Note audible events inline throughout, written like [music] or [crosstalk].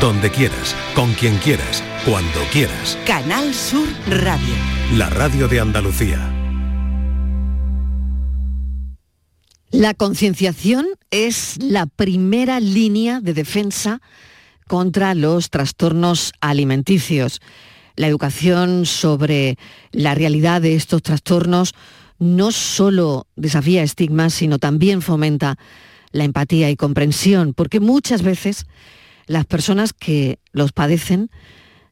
donde quieras, con quien quieras, cuando quieras. Canal Sur Radio. La radio de Andalucía. La concienciación es la primera línea de defensa contra los trastornos alimenticios. La educación sobre la realidad de estos trastornos no solo desafía estigmas, sino también fomenta la empatía y comprensión, porque muchas veces las personas que los padecen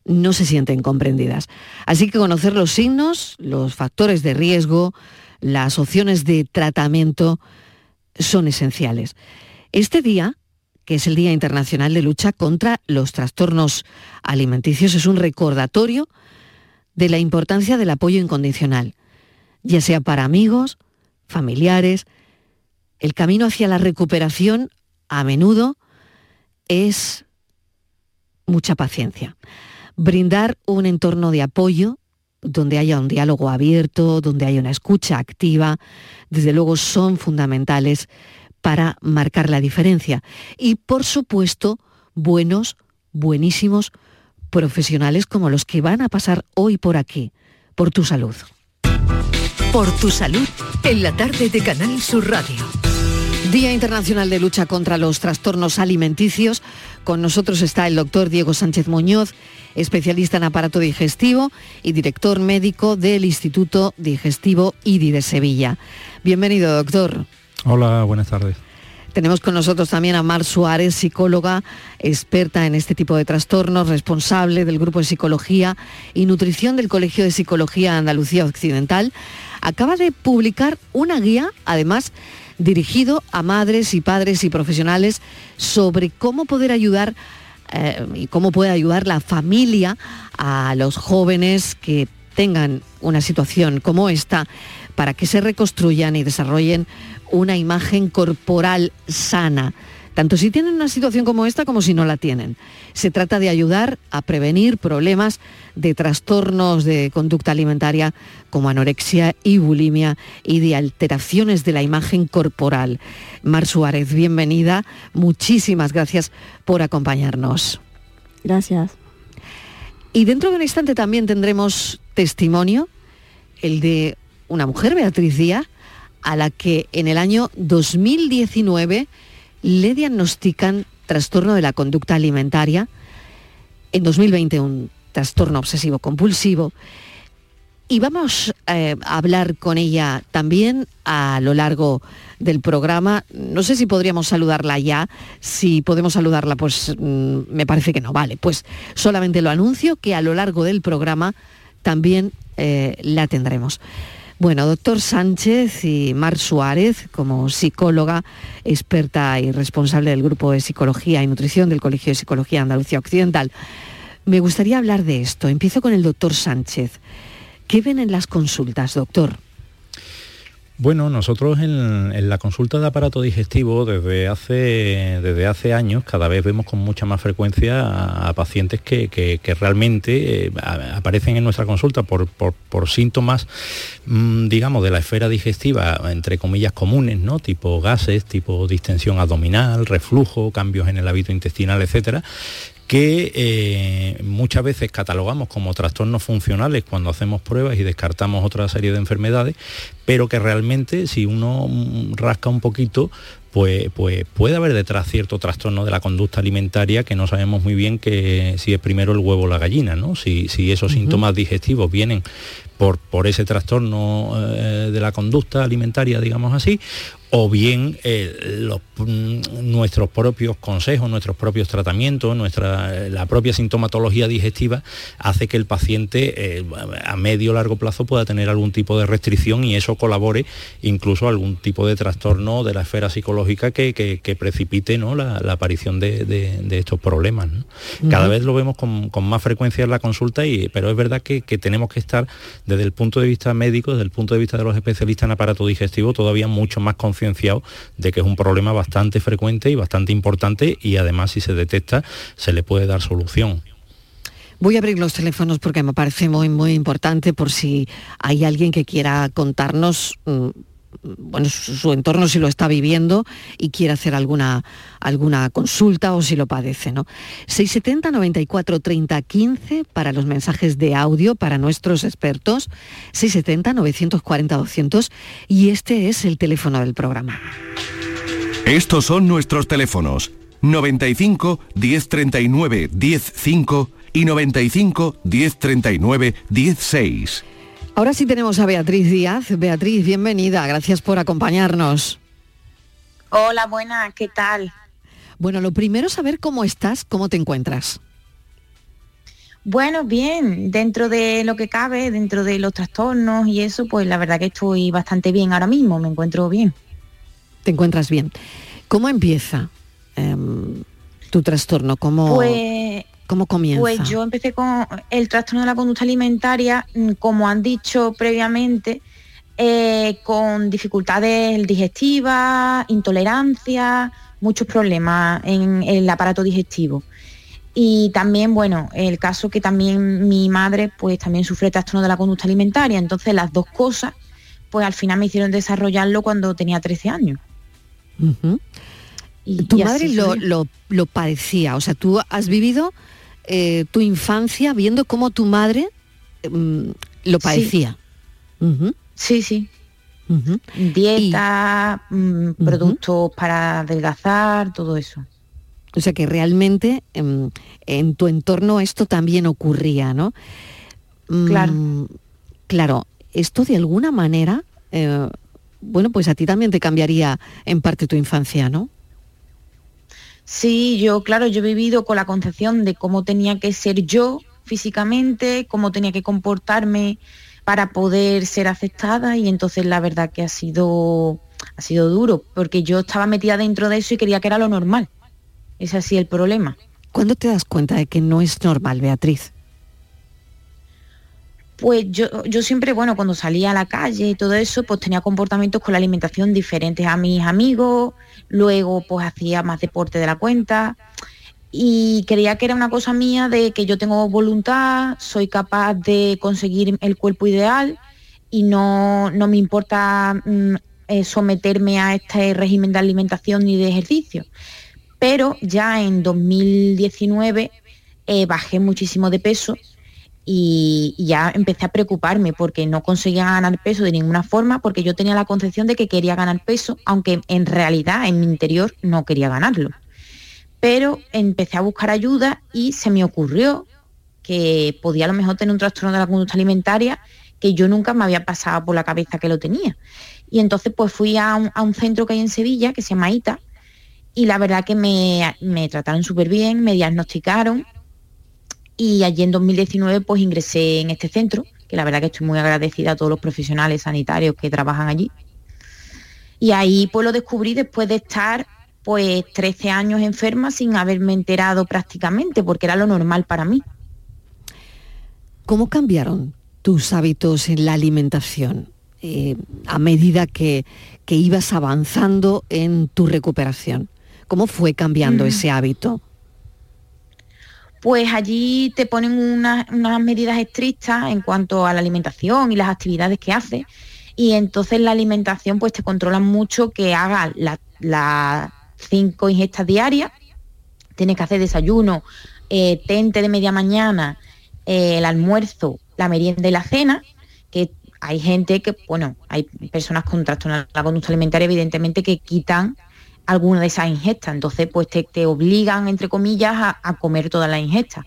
no se sienten comprendidas. Así que conocer los signos, los factores de riesgo, las opciones de tratamiento son esenciales. Este día, que es el Día Internacional de Lucha contra los Trastornos Alimenticios, es un recordatorio de la importancia del apoyo incondicional, ya sea para amigos, familiares. El camino hacia la recuperación a menudo es mucha paciencia. Brindar un entorno de apoyo donde haya un diálogo abierto, donde haya una escucha activa, desde luego son fundamentales para marcar la diferencia. Y por supuesto, buenos, buenísimos profesionales como los que van a pasar hoy por aquí, por tu salud. Por tu salud, en la tarde de Canal Sur Radio. Día Internacional de Lucha contra los Trastornos Alimenticios. Con nosotros está el doctor Diego Sánchez Muñoz, especialista en aparato digestivo y director médico del Instituto Digestivo IDI de Sevilla. Bienvenido, doctor. Hola, buenas tardes. Tenemos con nosotros también a Mar Suárez, psicóloga, experta en este tipo de trastornos, responsable del Grupo de Psicología y Nutrición del Colegio de Psicología Andalucía Occidental. Acaba de publicar una guía, además, dirigido a madres y padres y profesionales sobre cómo poder ayudar eh, y cómo puede ayudar la familia a los jóvenes que tengan una situación como esta para que se reconstruyan y desarrollen una imagen corporal sana, tanto si tienen una situación como esta como si no la tienen. Se trata de ayudar a prevenir problemas de trastornos de conducta alimentaria como anorexia y bulimia y de alteraciones de la imagen corporal. Mar Suárez, bienvenida. Muchísimas gracias por acompañarnos. Gracias. Y dentro de un instante también tendremos testimonio, el de una mujer, Beatriz Díaz, a la que en el año 2019 le diagnostican trastorno de la conducta alimentaria, en 2020 un trastorno obsesivo compulsivo, y vamos eh, a hablar con ella también a lo largo del programa. No sé si podríamos saludarla ya. Si podemos saludarla, pues mm, me parece que no. Vale, pues solamente lo anuncio que a lo largo del programa también eh, la tendremos. Bueno, doctor Sánchez y Mar Suárez, como psicóloga, experta y responsable del Grupo de Psicología y Nutrición del Colegio de Psicología Andalucía Occidental, me gustaría hablar de esto. Empiezo con el doctor Sánchez. ¿Qué ven en las consultas, doctor? Bueno, nosotros en, la consulta de aparato digestivo desde hace, desde hace años cada vez vemos con mucha más frecuencia a, pacientes que, realmente eh, aparecen en nuestra consulta por, síntomas, mm, digamos, de la esfera digestiva, entre comillas, comunes, ¿no? Tipo gases, tipo distensión abdominal, reflujo, cambios en el hábito intestinal, etcétera, que eh, muchas veces catalogamos como trastornos funcionales cuando hacemos pruebas y descartamos otra serie de enfermedades, pero que realmente si uno rasca un poquito, pues, pues, puede haber detrás cierto trastorno de la conducta alimentaria que no sabemos muy bien que si es primero el huevo o la gallina, ¿no? Si, esos síntomas digestivos vienen por, por ese trastorno eh, de la conducta alimentaria, digamos así, o bien eh, mm, nuestros propios consejos, nuestros propios tratamientos, nuestra, la propia sintomatología digestiva hace que el paciente eh, a medio o largo plazo pueda tener algún tipo de restricción y eso colabore incluso algún tipo de trastorno de la esfera psicológica que, precipite ¿no? la, aparición de, estos problemas. Cada vez lo vemos con, más frecuencia en la consulta, y, pero es verdad que, que tenemos que estar desde el punto de vista médico, desde el punto de vista de los especialistas en aparato digestivo, todavía mucho más conscientes de que es un problema bastante frecuente y bastante importante y además si se detecta se le puede dar solución. Voy a abrir los teléfonos porque me parece muy, muy importante por si hay alguien que quiera contarnos mm, bueno, su, entorno si lo está viviendo y quiere hacer alguna, alguna consulta o si lo padece, ¿no? 670 94 30 15 para los mensajes de audio para nuestros expertos, 670 940 200 y este es el teléfono del programa. Estos son nuestros teléfonos 95 1039 105 y 95 1039 16. Ahora sí tenemos a Beatriz Díaz. Beatriz, bienvenida. Gracias por acompañarnos. Hola, buena, ¿qué tal? Bueno, lo primero es saber cómo estás, cómo te encuentras. Bueno, bien, dentro de lo que cabe, dentro de los trastornos y eso, pues la verdad que estoy bastante bien ahora mismo, me encuentro bien. Te encuentras bien. ¿Cómo empieza em, tu trastorno? ¿Cómo, pues, ¿Cómo comienza? Pues yo empecé con el trastorno de la conducta alimentaria, mm, como han dicho previamente, eh, con dificultades digestivas, intolerancia, muchos problemas en el aparato digestivo. Y también, bueno, el caso que también mi madre pues también sufre trastorno de la conducta alimentaria. Entonces las dos cosas pues al final me hicieron desarrollarlo cuando tenía 13 años. y, tu madre lo, lo, padecía, o sea, tú has vivido eh, tu infancia viendo cómo tu madre mm, lo padecía. Sí, sí. Dieta, mm, productos para adelgazar, todo eso. O sea que realmente em, en, tu entorno esto también ocurría, ¿no? Claro. Mm, claro, esto de alguna manera, eh, bueno, pues a ti también te cambiaría en parte tu infancia, ¿no? Sí, yo, claro, yo he vivido con la concepción de cómo tenía que ser yo físicamente, cómo tenía que comportarme para poder ser aceptada y entonces la verdad que ha sido, ha sido duro, porque yo estaba metida dentro de eso y quería que era lo normal. Es así el problema. ¿Cuándo te das cuenta de que no es normal, Beatriz? Pues yo, yo siempre, bueno, cuando salía a la calle y todo eso, pues tenía comportamientos con la alimentación diferentes a mis amigos, luego pues hacía más deporte de la cuenta y creía que era una cosa mía de que yo tengo voluntad, soy capaz de conseguir el cuerpo ideal y no, me importa mm, eh, someterme a este régimen de alimentación ni de ejercicio. Pero ya en 2019 eh, bajé muchísimo de peso y, ya empecé a preocuparme porque no conseguía ganar peso de ninguna forma, porque yo tenía la concepción de que quería ganar peso, aunque en realidad en mi interior no quería ganarlo. Pero empecé a buscar ayuda y se me ocurrió que podía a lo mejor tener un trastorno de la conducta alimentaria que yo nunca me había pasado por la cabeza que lo tenía. Y entonces pues fui a un, centro que hay en Sevilla, que se llama ITA, y la verdad que me, me trataron súper bien, me diagnosticaron y allí en 2019 pues ingresé en este centro, que la verdad que estoy muy agradecida a todos los profesionales sanitarios que trabajan allí. Y ahí pues lo descubrí después de estar pues 13 años enferma sin haberme enterado prácticamente, porque era lo normal para mí. ¿Cómo cambiaron tus hábitos en la alimentación eh, a medida que, ibas avanzando en tu recuperación? ¿Cómo fue cambiando mm. ese hábito? Pues allí te ponen unas, medidas estrictas en cuanto a la alimentación y las actividades que haces. Y entonces la alimentación pues te controlan mucho que hagas las cinco ingestas diarias. Tienes que hacer desayuno, eh, tente de media mañana, eh, el almuerzo, la merienda y la cena, que hay gente que, bueno, hay personas con trastorno la conducta alimentaria evidentemente que quitan alguna de esas ingestas. Entonces, pues te, obligan, entre comillas, a, comer toda la ingesta.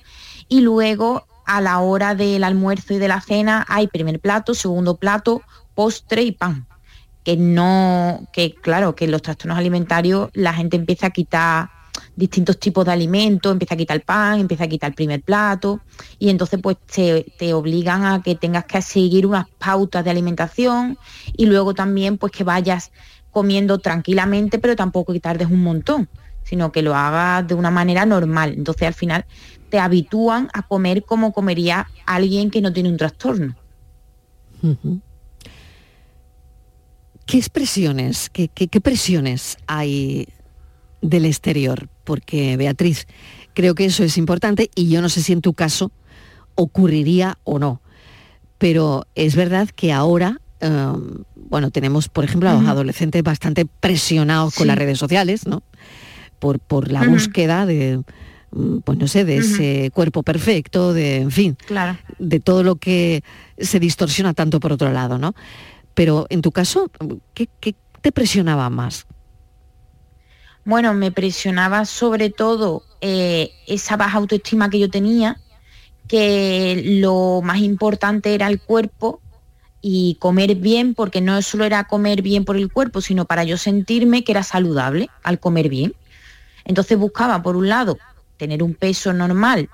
Y luego, a la hora del almuerzo y de la cena, hay primer plato, segundo plato, postre y pan. Que no, que claro, que los trastornos alimentarios la gente empieza a quitar distintos tipos de alimentos, empieza a quitar el pan, empieza a quitar el primer plato y entonces pues te, te, obligan a que tengas que seguir unas pautas de alimentación y luego también pues que vayas comiendo tranquilamente, pero tampoco que tardes un montón, sino que lo hagas de una manera normal. Entonces al final te habitúan a comer como comería alguien que no tiene un trastorno. ¿Qué expresiones, qué, presiones hay del exterior? Porque Beatriz, creo que eso es importante y yo no sé si en tu caso ocurriría o no. Pero es verdad que ahora em, bueno, tenemos, por ejemplo, a los adolescentes bastante presionados con las redes sociales, ¿no? Por, por la búsqueda de, mm, pues no sé, de ese cuerpo perfecto, de, en fin, claro. de todo lo que se distorsiona tanto por otro lado, ¿no? Pero en tu caso, ¿qué, te presionaba más? Bueno, me presionaba sobre todo eh, esa baja autoestima que yo tenía, que lo más importante era el cuerpo y comer bien, porque no solo era comer bien por el cuerpo, sino para yo sentirme que era saludable al comer bien. Entonces buscaba, por un lado, tener un peso normal,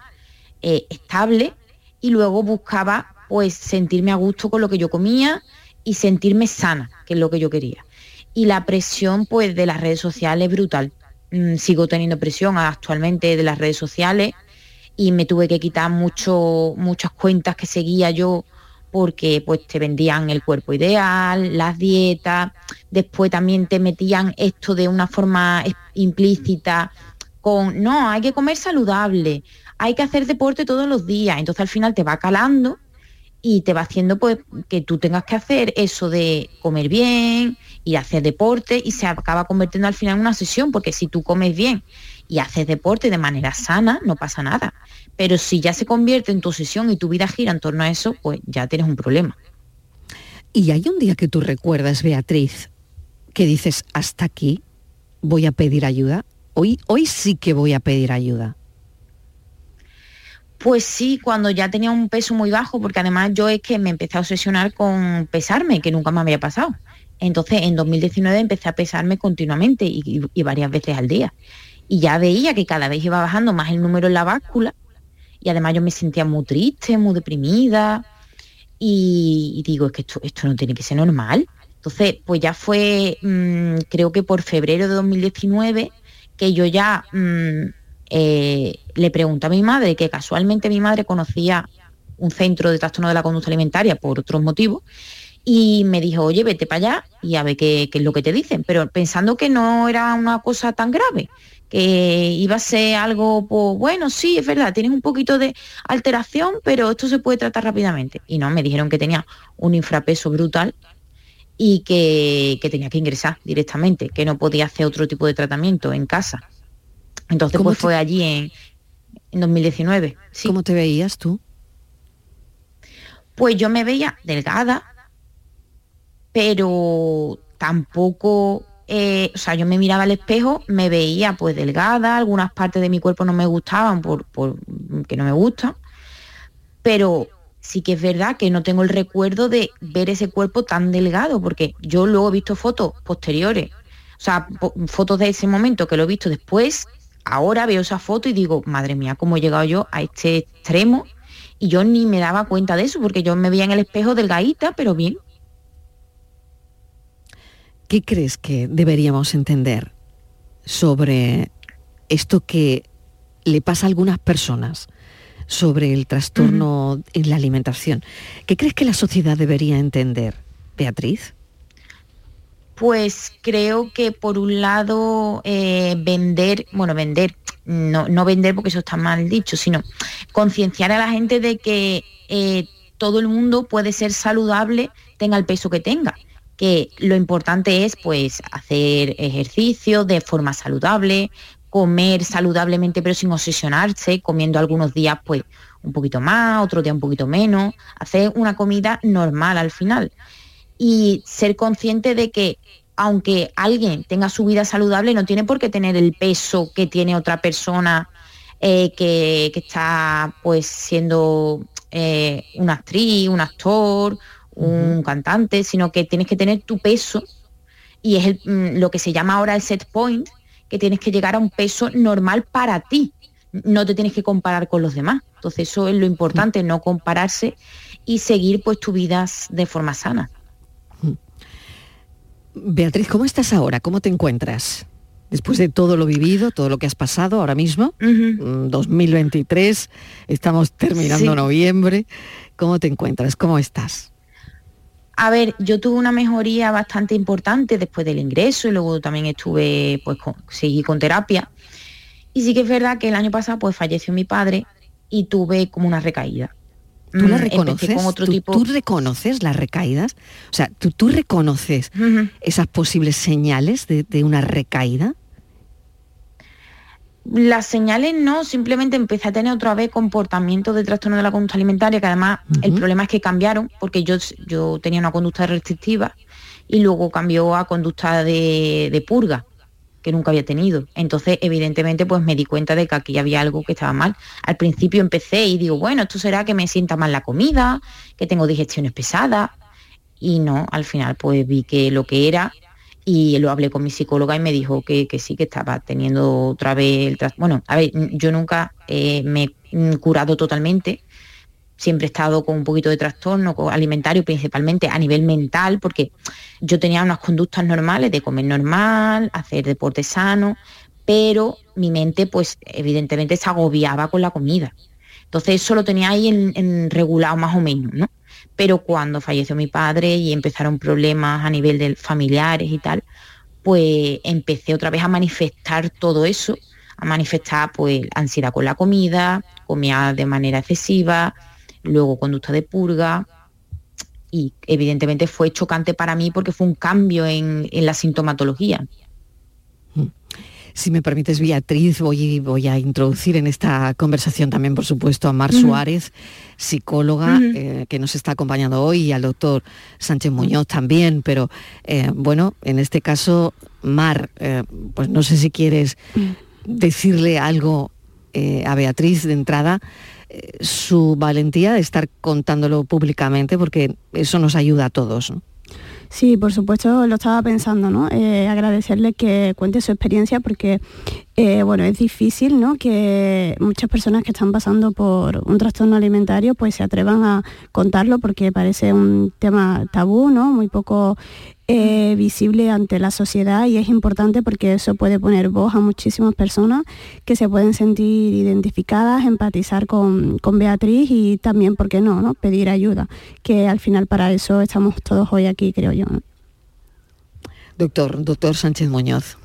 eh, estable, y luego buscaba pues sentirme a gusto con lo que yo comía y sentirme sana, que es lo que yo quería. Y la presión pues de las redes sociales es brutal. Mm, sigo teniendo presión actualmente de las redes sociales y me tuve que quitar mucho, muchas cuentas que seguía yo porque pues te vendían el cuerpo ideal, las dietas, después también te metían esto de una forma implícita con, no, hay que comer saludable, hay que hacer deporte todos los días, entonces al final te va calando y te va haciendo pues que tú tengas que hacer eso de comer bien y hacer deporte y se acaba convirtiendo al final en una sesión, porque si tú comes bien y haces deporte de manera sana, no pasa nada. Pero si ya se convierte en tu sesión y tu vida gira en torno a eso, pues ya tienes un problema. ¿Y hay un día que tú recuerdas, Beatriz, que dices, hasta aquí voy a pedir ayuda? Hoy, hoy sí que voy a pedir ayuda. Pues sí, cuando ya tenía un peso muy bajo, porque además yo es que me empecé a obsesionar con pesarme, que nunca me había pasado. Entonces en 2019 empecé a pesarme continuamente y, y varias veces al día. Y ya veía que cada vez iba bajando más el número en la báscula y además yo me sentía muy triste, muy deprimida y, digo, es que esto, esto no tiene que ser normal. Entonces, pues ya fue, mm, creo que por febrero de 2019, que yo ya mm, eh, le pregunté a mi madre, que casualmente mi madre conocía un centro de trastorno de la conducta alimentaria por otros motivos, y me dijo, oye, vete para allá y a ver qué, qué, es lo que te dicen, pero pensando que no era una cosa tan grave que iba a ser algo, pues, bueno, sí, es verdad, tienes un poquito de alteración, pero esto se puede tratar rápidamente. Y no, me dijeron que tenía un infrapeso brutal y que, tenía que ingresar directamente, que no podía hacer otro tipo de tratamiento en casa. Entonces, pues fue allí en, en 2019. ¿Cómo te veías tú? Pues yo me veía delgada, pero tampoco eh, o sea, yo me miraba al espejo, me veía pues delgada, algunas partes de mi cuerpo no me gustaban por, que no me gustan, pero sí que es verdad que no tengo el recuerdo de ver ese cuerpo tan delgado, porque yo luego he visto fotos posteriores, o sea, fotos de ese momento que lo he visto después, ahora veo esa foto y digo, madre mía, cómo he llegado yo a este extremo, y yo ni me daba cuenta de eso, porque yo me veía en el espejo delgadita, pero bien. ¿Qué crees que deberíamos entender sobre esto que le pasa a algunas personas sobre el trastorno en la alimentación? ¿Qué crees que la sociedad debería entender, Beatriz? Pues creo que por un lado eh, vender, bueno, vender, no, no, vender porque eso está mal dicho, sino concienciar a la gente de que eh, todo el mundo puede ser saludable, tenga el peso que tenga que lo importante es pues hacer ejercicio de forma saludable, comer saludablemente pero sin obsesionarse, comiendo algunos días pues un poquito más, otro día un poquito menos, hacer una comida normal al final. Y ser consciente de que aunque alguien tenga su vida saludable, no tiene por qué tener el peso que tiene otra persona eh, que, está pues siendo eh, una actriz, un actor un cantante, sino que tienes que tener tu peso y es mm, lo que se llama ahora el set point, que tienes que llegar a un peso normal para ti. No te tienes que comparar con los demás. Entonces eso es lo importante, no compararse y seguir pues tu vida de forma sana. Beatriz, ¿cómo estás ahora? ¿Cómo te encuentras? Después de todo lo vivido, todo lo que has pasado ahora mismo, 2023, mm, estamos terminando noviembre. ¿Cómo te encuentras? ¿Cómo estás? A ver, yo tuve una mejoría bastante importante después del ingreso y luego también estuve, pues seguí con terapia. Y sí que es verdad que el año pasado pues falleció mi padre y tuve como una recaída. ¿Tú la mm, reconoces? Con otro ¿Tú, tipo... ¿Tú, reconoces las recaídas? O sea, ¿tú, tú reconoces esas posibles señales de, una recaída? Las señales no, simplemente empecé a tener otra vez comportamiento de trastorno de la conducta alimentaria, que además el problema es que cambiaron, porque yo, yo tenía una conducta restrictiva y luego cambió a conducta de purga que nunca había tenido. Entonces, evidentemente, pues me di cuenta de que aquí había algo que estaba mal. Al principio empecé y digo, bueno, esto será que me sienta mal la comida, que tengo digestiones pesadas. Y no, al final pues vi que lo que era y lo hablé con mi psicóloga y me dijo que, sí, que estaba teniendo otra vez el Bueno, a ver, yo nunca eh, me he curado totalmente, siempre he estado con un poquito de trastorno alimentario, principalmente a nivel mental, porque yo tenía unas conductas normales de comer normal, hacer deporte sano, pero mi mente pues evidentemente se agobiaba con la comida. Entonces eso lo tenía ahí en, regulado más o menos, ¿no? Pero cuando falleció mi padre y empezaron problemas a nivel de familiares y tal, pues empecé otra vez a manifestar todo eso, a manifestar pues ansiedad con la comida, comía de manera excesiva, luego conducta de purga y evidentemente fue chocante para mí porque fue un cambio en, la sintomatología. Si me permites, Beatriz, voy, voy, a introducir en esta conversación también, por supuesto, a Mar Suárez, psicóloga, eh, que nos está acompañando hoy, y al doctor Sánchez Muñoz también, pero eh, bueno, en este caso, Mar, eh, pues no sé si quieres decirle algo a Beatriz de entrada su valentía de estar contándolo públicamente, porque eso nos ayuda a todos. Sí, por supuesto, lo estaba pensando, ¿no? Eh, agradecerle que cuente su experiencia porque, eh, bueno, es difícil, ¿no? Que muchas personas que están pasando por un trastorno alimentario pues se atrevan a contarlo porque parece un tema tabú, ¿no? Muy poco eh, visible ante la sociedad y es importante porque eso puede poner voz a muchísimas personas que se pueden sentir identificadas, empatizar con, Beatriz y también, ¿por qué no, no? Pedir ayuda, que al final para eso estamos todos hoy aquí, creo yo. Doctor, doctor Sánchez Muñoz.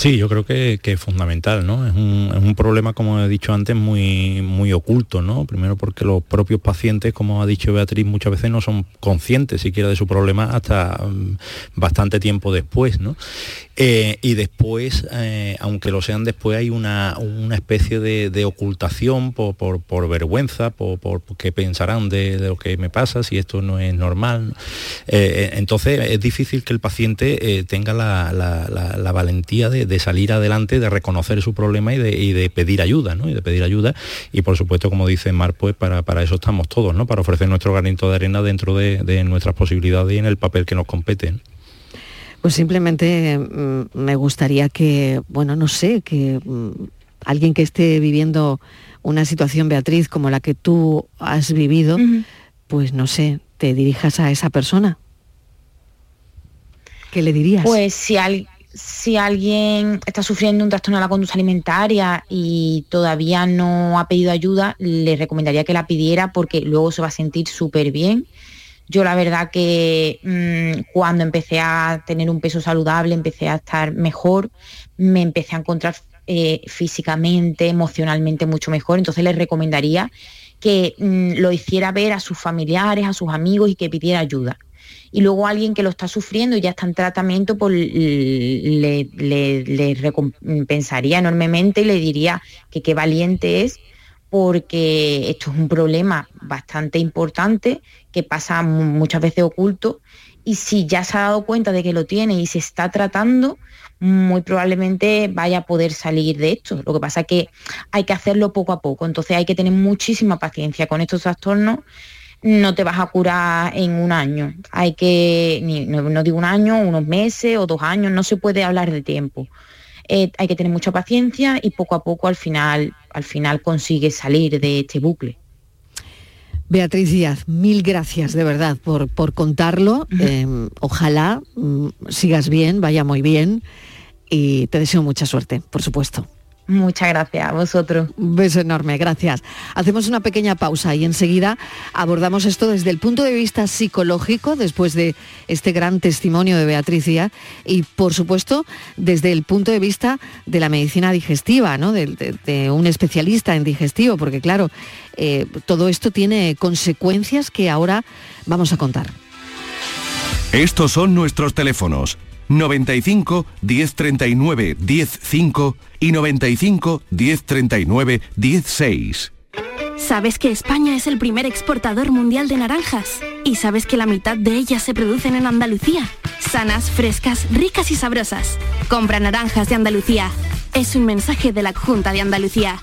Sí, yo creo que, es fundamental, ¿no? Es un, problema, como he dicho antes, muy, muy oculto, ¿no? Primero porque los propios pacientes, como ha dicho Beatriz, muchas veces no son conscientes siquiera de su problema hasta mm, bastante tiempo después, ¿no? Eh, y después, eh, aunque lo sean después, hay una, especie de, ocultación por, vergüenza, por, qué pensarán de, lo que me pasa, si esto no es normal. Eh, entonces es difícil que el paciente tenga la, valentía de, salir adelante, de reconocer su problema y de, pedir ayuda, ¿no? Y de pedir ayuda. Y por supuesto, como dice Mar, pues para, eso estamos todos, ¿no? Para ofrecer nuestro granito de arena dentro de, nuestras posibilidades y en el papel que nos compete. Pues simplemente mm, me gustaría que, bueno, no sé, que mm, alguien que esté viviendo una situación, Beatriz, como la que tú has vivido, pues no sé, te dirijas a esa persona. ¿Qué le dirías? Pues si, si alguien está sufriendo un trastorno de la conducta alimentaria y todavía no ha pedido ayuda, le recomendaría que la pidiera porque luego se va a sentir súper bien yo la verdad que mm, cuando empecé a tener un peso saludable, empecé a estar mejor, me empecé a encontrar eh, físicamente, emocionalmente mucho mejor. Entonces les recomendaría que mm, lo hiciera ver a sus familiares, a sus amigos y que pidiera ayuda. Y luego alguien que lo está sufriendo y ya está en tratamiento, pues le, recompensaría enormemente y le diría que qué valiente es porque esto es un problema bastante importante que pasa muchas veces oculto y si ya se ha dado cuenta de que lo tiene y se está tratando, muy probablemente vaya a poder salir de esto. Lo que pasa es que hay que hacerlo poco a poco, entonces hay que tener muchísima paciencia con estos trastornos. No te vas a curar en un año, hay que, no, digo un año, unos meses o dos años, no se puede hablar de tiempo. Eh, hay que tener mucha paciencia y poco a poco al final, al final consigue salir de este bucle. Beatriz Díaz, mil gracias de verdad por, por contarlo. Em, ojalá mm, sigas bien, vaya muy bien y te deseo mucha suerte, por supuesto. Muchas gracias a vosotros. Un beso enorme, gracias. Hacemos una pequeña pausa y enseguida abordamos esto desde el punto de vista psicológico, después de este gran testimonio de Beatriz Díaz, y por supuesto desde el punto de vista de la medicina digestiva, ¿no? de, un especialista en digestivo, porque claro, eh, todo esto tiene consecuencias que ahora vamos a contar. Estos son nuestros teléfonos 95 1039 105 y 95 1039 16. ¿Sabes que España es el primer exportador mundial de naranjas? ¿Y sabes que la mitad de ellas se producen en Andalucía? Sanas, frescas, ricas y sabrosas. Compra naranjas de Andalucía. Es un mensaje de la Junta de Andalucía.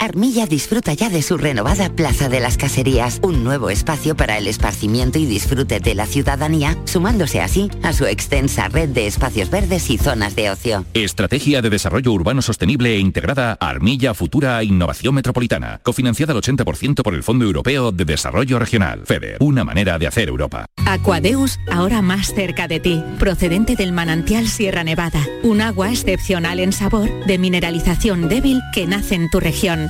Armilla disfruta ya de su renovada Plaza de las Caserías, un nuevo espacio para el esparcimiento y disfrute de la ciudadanía, sumándose así a su extensa red de espacios verdes y zonas de ocio. Estrategia de Desarrollo Urbano Sostenible e Integrada Armilla Futura Innovación Metropolitana, cofinanciada al 80% por el Fondo Europeo de Desarrollo Regional, FEDER, una manera de hacer Europa. Aquadeus, ahora más cerca de ti, procedente del manantial Sierra Nevada, un agua excepcional en sabor, de mineralización débil que nace en tu región.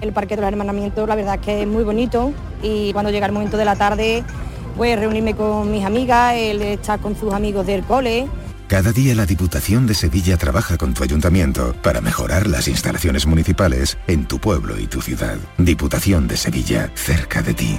El Parque de los Hermanamientos la verdad es que es muy bonito y cuando llega el momento de la tarde pues reunirme con mis amigas, él estar con sus amigos del cole. Cada día la Diputación de Sevilla trabaja con tu ayuntamiento para mejorar las instalaciones municipales en tu pueblo y tu ciudad. Diputación de Sevilla, cerca de ti.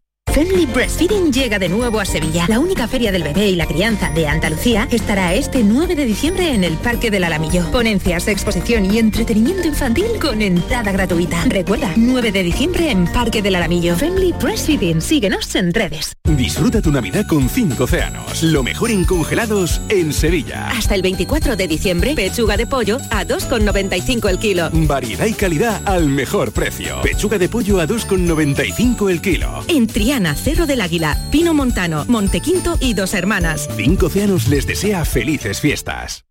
Family Breastfeeding llega de nuevo a Sevilla. La única feria del bebé y la crianza de Andalucía estará este 9 de diciembre en el Parque del Alamillo. Ponencias, exposición y entretenimiento infantil con entrada gratuita. Recuerda, 9 de diciembre en Parque del Alamillo. Family Breastfeeding. Síguenos en redes. Disfruta tu Navidad con 5 océanos. Lo mejor en congelados en Sevilla. Hasta el 24 de diciembre, pechuga de pollo a 2,95 el kilo. Variedad y calidad al mejor precio. Pechuga de pollo a 2,95 el kilo. En Triana Cerro del Águila, Pino Montano, Montequinto y Dos Hermanas. Cinco Océanos les desea felices fiestas.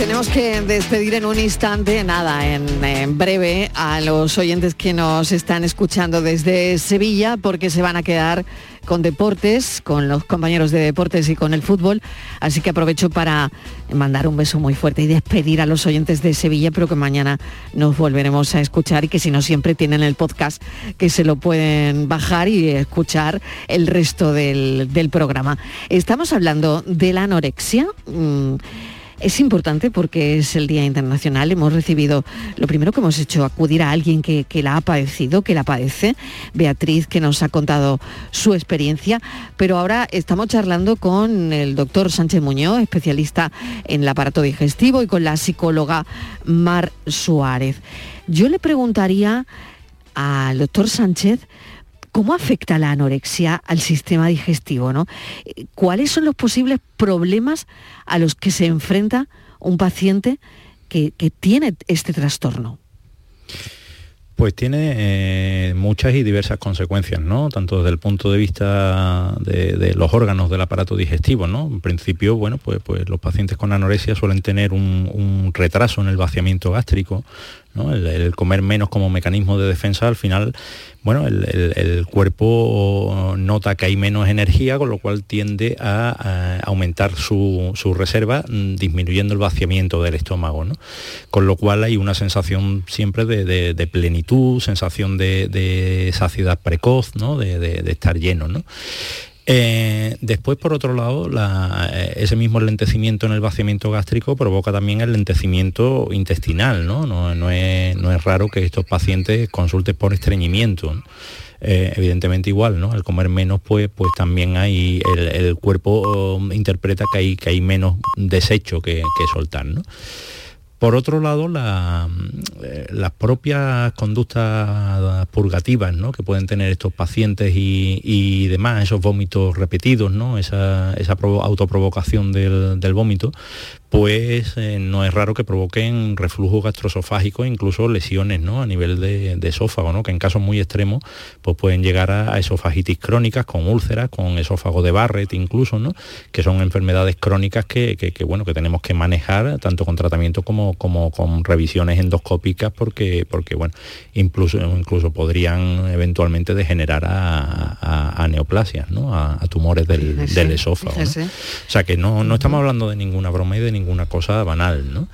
tenemos que despedir en un instante, nada, en, breve, a los oyentes que nos están escuchando desde Sevilla, porque se van a quedar con deportes, con los compañeros de deportes y con el fútbol. Así que aprovecho para mandar un beso muy fuerte y despedir a los oyentes de Sevilla, pero que mañana nos volveremos a escuchar y que si no siempre tienen el podcast que se lo pueden bajar y escuchar el resto del, del programa. Estamos hablando de la anorexia. Mm, Es importante porque es el Día Internacional. Hemos recibido, lo primero que hemos hecho, acudir a alguien que, la ha padecido, que la padece, Beatriz, que nos ha contado su experiencia. Pero ahora estamos charlando con el doctor Sánchez Muñoz, especialista en el aparato digestivo, y con la psicóloga Mar Suárez. Yo le preguntaría al doctor Sánchez ¿Cómo afecta la anorexia al sistema digestivo? ¿no? ¿Cuáles son los posibles problemas a los que se enfrenta un paciente que, tiene este trastorno? Pues tiene eh, muchas y diversas consecuencias, ¿no? Tanto desde el punto de vista de, los órganos del aparato digestivo, ¿no? En principio, bueno, pues, pues los pacientes con anorexia suelen tener un retraso en el vaciamiento gástrico, el, comer menos como mecanismo de defensa, al final, bueno, el, cuerpo nota que hay menos energía, con lo cual tiende a, aumentar su, reserva, mm, disminuyendo el vaciamiento del estómago, Con lo cual hay una sensación siempre de, plenitud, sensación de, saciedad precoz, ¿no? de, estar lleno, ¿no? Eh, después, por otro lado, eh, ese mismo lentecimiento en el vaciamiento gástrico provoca también el lentecimiento intestinal, ¿no? No, es, raro que estos pacientes consulten por estreñimiento. Eh, evidentemente igual, ¿no? Al comer menos, pues, pues también hay, el, cuerpo interpreta que hay, que hay menos desecho que, que soltar, ¿no? Por otro lado, eh, las propias conductas purgativas que pueden tener estos pacientes y, demás, esos vómitos repetidos, ¿no? esa, autoprovocación del, vómito, pues eh, no es raro que provoquen reflujo gastroesofágico, incluso lesiones ¿no? a nivel de, esófago, ¿no? que en casos muy extremos pues pueden llegar a, esofagitis crónicas con úlceras, con esófago de Barrett incluso, ¿no? que son enfermedades crónicas que, bueno, que tenemos que manejar tanto con tratamiento como, como con revisiones endoscópicas porque, porque bueno, incluso, incluso podrían eventualmente degenerar a, neoplasias, ¿no? a, tumores del, esófago. O sea que no, no estamos hablando de ninguna broma y de ninguna cosa banal. ¿no?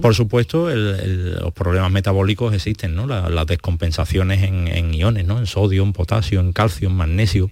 Por supuesto, los problemas metabólicos existen, ¿no? las descompensaciones en, en, iones, ¿no? en sodio, en potasio, en calcio, en magnesio